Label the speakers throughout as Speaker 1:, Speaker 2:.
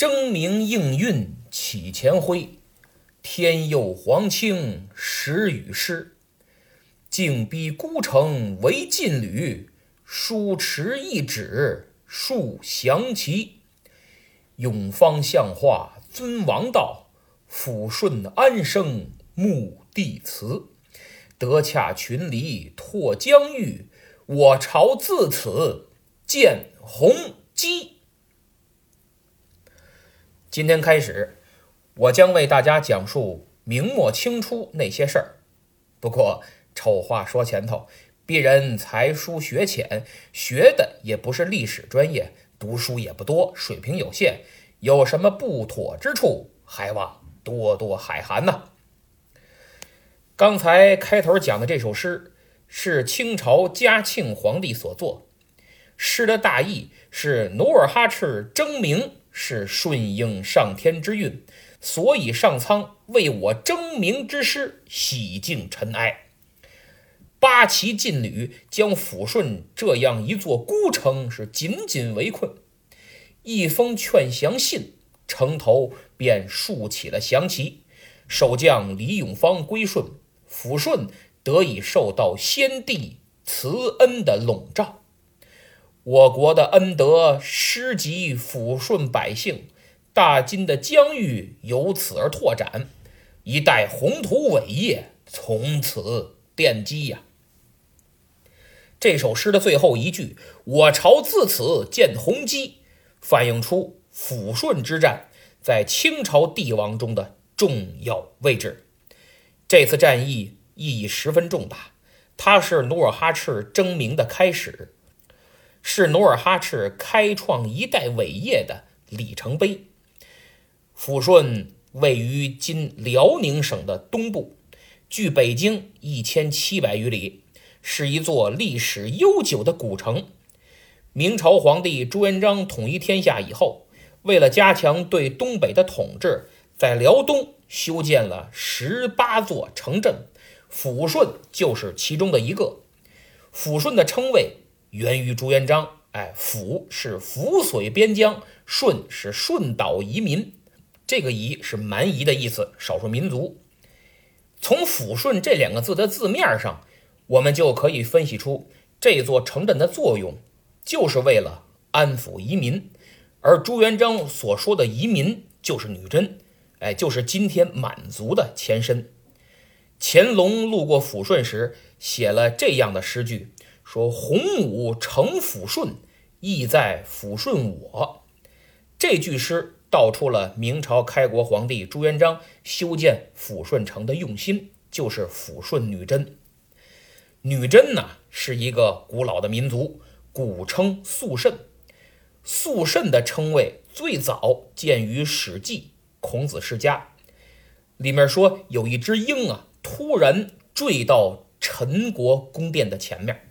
Speaker 1: 争名应运起前辉，天佑皇清时雨湿。靖逼孤城为劲旅，书持一纸树降旗。永芳相化尊王道，抚顺安生穆帝祠。德洽群黎拓疆域，我朝自此见宏基。今天开始，我将为大家讲述明末清初那些事儿。不过，丑话说前头，鄙人才疏学浅，学的也不是历史专业，读书也不多，水平有限，有什么不妥之处，还望多多海涵呐。刚才开头讲的这首诗是清朝嘉庆皇帝所作，诗的大意是努尔哈赤争名是顺应上天之运，所以上苍为我争名之师洗净尘埃，八旗劲旅将抚顺这样一座孤城是紧紧围困。一封劝降信，城头便竖起了降旗，守将李永芳归顺。抚顺得以受到先帝慈恩的笼罩，我国的恩德施及抚顺百姓，大金的疆域由此而拓展，一代宏图伟业从此奠基呀。这首诗的最后一句“我朝自此见宏基”，反映出抚顺之战在清朝帝王中的重要位置。这次战役意义十分重大，它是努尔哈赤争名的开始，是努尔哈赤开创一代伟业的里程碑。抚顺位于今辽宁省的东部，距北京一千七百余里，是一座历史悠久的古城。明朝皇帝朱元璋统一天下以后，为了加强对东北的统治，在辽东。修建了十八座城镇，抚顺就是其中的一个。抚顺的称谓源于朱元璋，哎，抚是抚绥边疆，顺是顺岛移民，这个夷是蛮夷的意思，少数民族。从抚顺这两个字的字面上，我们就可以分析出这座城镇的作用，就是为了安抚移民，而朱元璋所说的移民就是女真。哎，就是今天满族的前身。乾隆路过抚顺时，写了这样的诗句，说：“洪武承抚顺，意在抚顺我。”这句诗道出了明朝开国皇帝朱元璋修建抚顺城的用心，就是抚顺女真。女真呢，是一个古老的民族，古称肃慎。肃慎的称谓最早见于《史记》。孔子世家里面说，有一只鹰啊，突然坠到陈国宫殿的前面，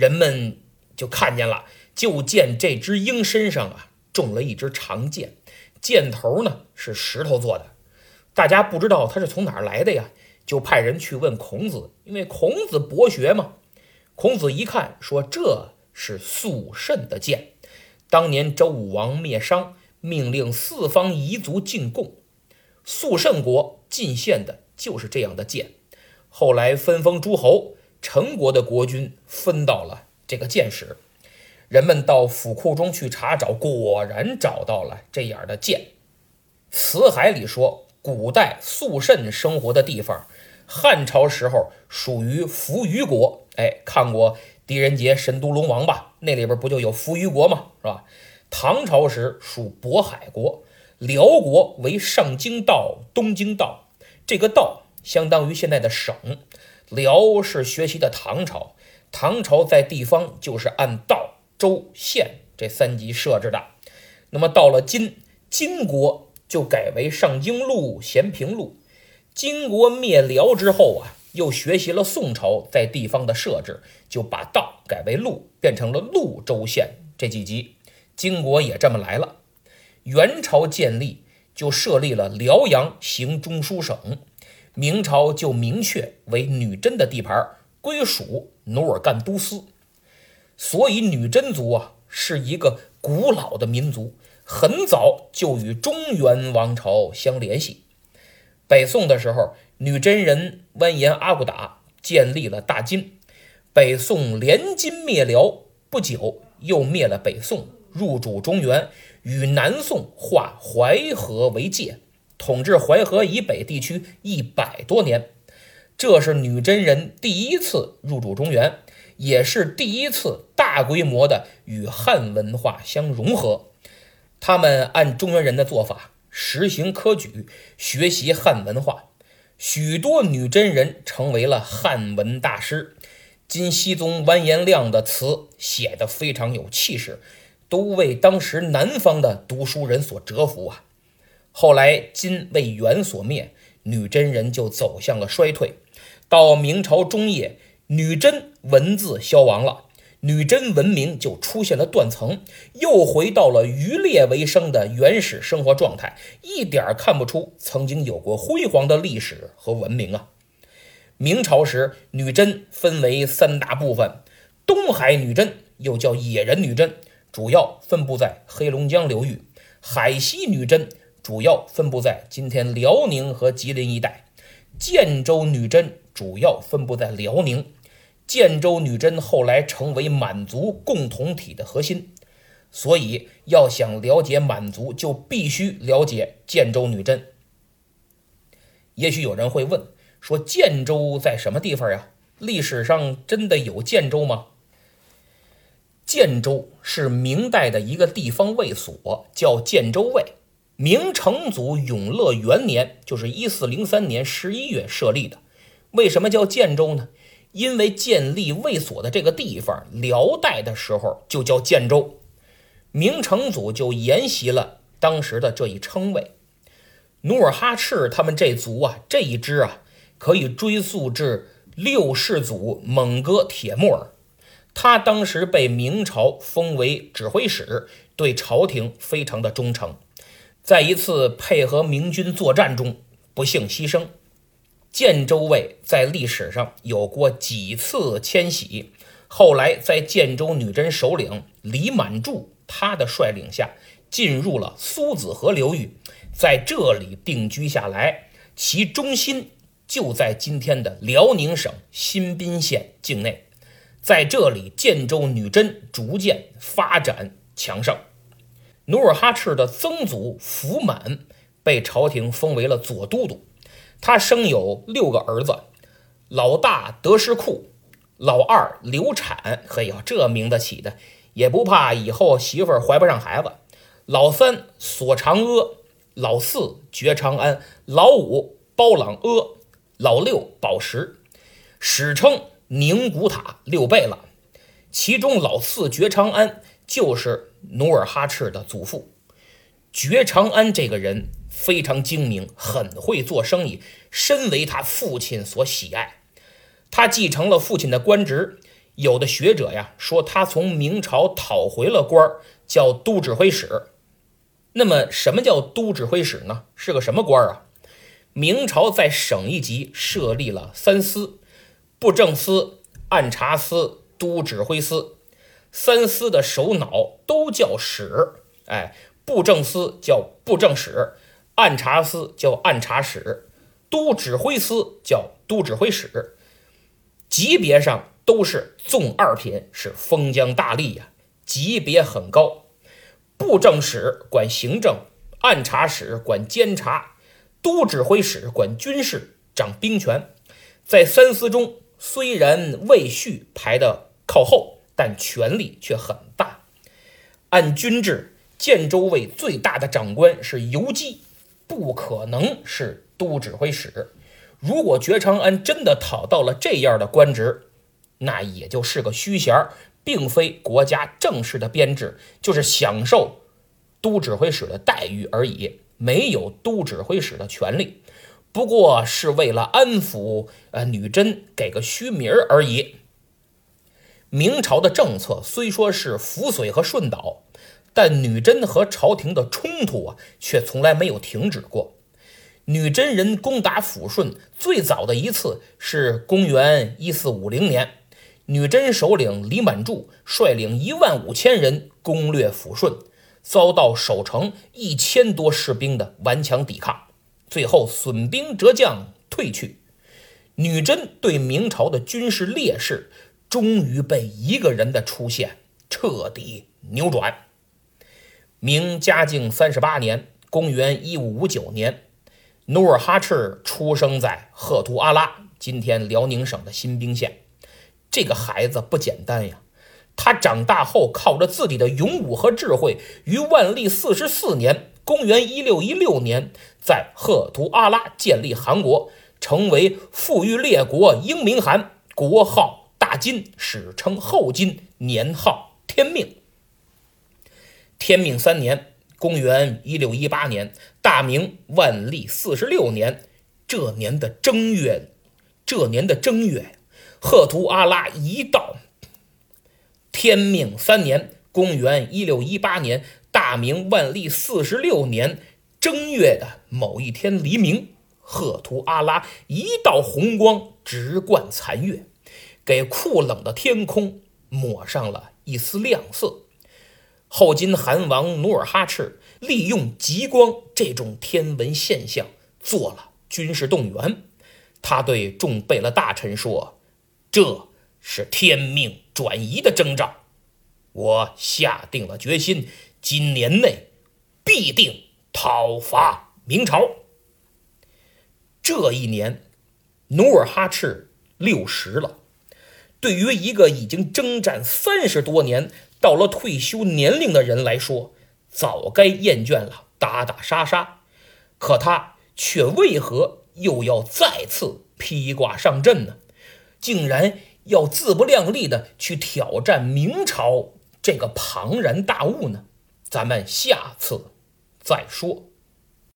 Speaker 1: 人们就看见了，就见这只鹰身上啊中了一支长箭，箭头呢是石头做的，大家不知道它是从哪儿来的呀，就派人去问孔子，因为孔子博学嘛。孔子一看，说这是肃慎的箭，当年周武王灭商。命令四方彝族进贡，肃慎国进献的就是这样的剑。后来分封诸侯，陈国的国君分到了这个剑矢。人们到府库中去查找，果然找到了这样的剑。辞海里说，古代肃慎生活的地方，汉朝时候属于扶余国。哎，看过《狄仁杰神都龙王》吧？那里边不就有扶余国吗？是吧？唐朝时属渤海国，辽国为上京道、东京道，这个道相当于现在的省。辽是学习的唐朝，唐朝在地方就是按道、州、县这三级设置的。那么到了金，金国就改为上京路、咸平路。金国灭辽之后啊，又学习了宋朝在地方的设置，就把道改为路，变成了路、州、县这几级。金国也这么来了，元朝建立就设立了辽阳行中书省，明朝就明确为女真的地盘，归属努尔干都司。所以女真族啊是一个古老的民族，很早就与中原王朝相联系。北宋的时候，女真人完颜阿骨打建立了大金。北宋联金灭辽不久，又灭了北宋，入主中原，与南宋划淮河为界，统治淮河以北地区一百多年。这是女真人第一次入主中原，也是第一次大规模的与汉文化相融合。他们按中原人的做法，实行科举，学习汉文化，许多女真人成为了汉文大师。金熙宗完颜亮的词写得非常有气势，都为当时南方的读书人所折服啊。后来金为元所灭，女真人就走向了衰退。到明朝中叶，女真文字消亡了，女真文明就出现了断层，又回到了渔猎为生的原始生活状态，一点看不出曾经有过辉煌的历史和文明啊。明朝时，女真分为三大部分：东海女真又叫野人女真，主要分布在黑龙江流域；海西女真主要分布在今天辽宁和吉林一带；建州女真主要分布在辽宁。建州女真后来成为满族共同体的核心，所以要想了解满族，就必须了解建州女真。也许有人会问。说建州在什么地方呀？历史上真的有建州吗？建州是明代的一个地方卫所，叫建州卫。明成祖永乐元年，就是一四零三年十一月设立的。为什么叫建州呢？因为建立卫所的这个地方，辽代的时候就叫建州，明成祖就沿袭了当时的这一称谓。努尔哈赤他们这族啊，这一支啊。可以追溯至六世祖蒙哥铁木儿，他当时被明朝封为指挥使，对朝廷非常的忠诚。在一次配合明军作战中，不幸牺牲。建州卫在历史上有过几次迁徙，后来在建州女真首领李满柱他的率领下，进入了苏子河流域，在这里定居下来，其中心。就在今天的辽宁省新宾县境内，在这里，建州女真逐渐发展强盛。努尔哈赤的曾祖福满被朝廷封为了左都督，他生有六个儿子，老大德什库，老二刘产，嘿呦，这名字起的也不怕以后媳妇儿怀不上孩子。老三索长阿，老四觉长安，老五包朗阿。老六宝石，史称宁古塔六贝勒，其中老四觉长安就是努尔哈赤的祖父。觉长安这个人非常精明，很会做生意，深为他父亲所喜爱。他继承了父亲的官职，有的学者呀说他从明朝讨回了官儿，叫都指挥使。那么，什么叫都指挥使呢？是个什么官儿啊？明朝在省一级设立了三司：布政司、按察司、都指挥司。三司的首脑都叫使，哎，布政司叫布政使，按察司叫按察使，都指挥司叫都指挥使。级别上都是纵二品，是封疆大吏呀，级别很高。布政使管行政，按察使管监察。都指挥使管军事，掌兵权。在三司中，虽然魏续排的靠后，但权力却很大。按军制，建州卫最大的长官是游击，不可能是都指挥使。如果觉长安真的讨到了这样的官职，那也就是个虚衔，并非国家正式的编制，就是享受都指挥使的待遇而已。没有都指挥使的权利，不过是为了安抚呃女真，给个虚名而已。明朝的政策虽说是抚绥和顺导，但女真和朝廷的冲突啊，却从来没有停止过。女真人攻打抚顺最早的一次是公元一四五零年，女真首领李满柱率领一万五千人攻略抚顺。遭到守城一千多士兵的顽强抵抗，最后损兵折将退去。女真对明朝的军事劣势，终于被一个人的出现彻底扭转。明嘉靖三十八年（公元一五五九年），努尔哈赤出生在赫图阿拉（今天辽宁省的新宾县）。这个孩子不简单呀！他长大后，靠着自己的勇武和智慧，于万历四十四年（公元一六一六年）在赫图阿拉建立汗国。成为富裕列国英明汗，国号大金，史称后金，年号天命。天命三年，公元一六一八年，大明万历四十六年，这年的正月，这年的正月，赫图阿拉一到。天命三年，公元一六一八年，大明万历四十六年正月的某一天黎明。赫图阿拉一道红光直贯残月，给酷冷的天空抹上了一丝亮色。后金汗王努尔哈赤利用极光这种天文现象做了军事动员。他对众贝勒大臣说：“这是天命转移的征兆，我下定了决心，今年内必定讨伐明朝。”这一年，努尔哈赤六十了。对于一个已经征战三十多年、到了退休年龄的人来说，早该厌倦了打打杀杀。可他却为何又要再次披挂上阵呢？竟然要自不量力的去挑战明朝这个庞然大物呢？咱们下次再说。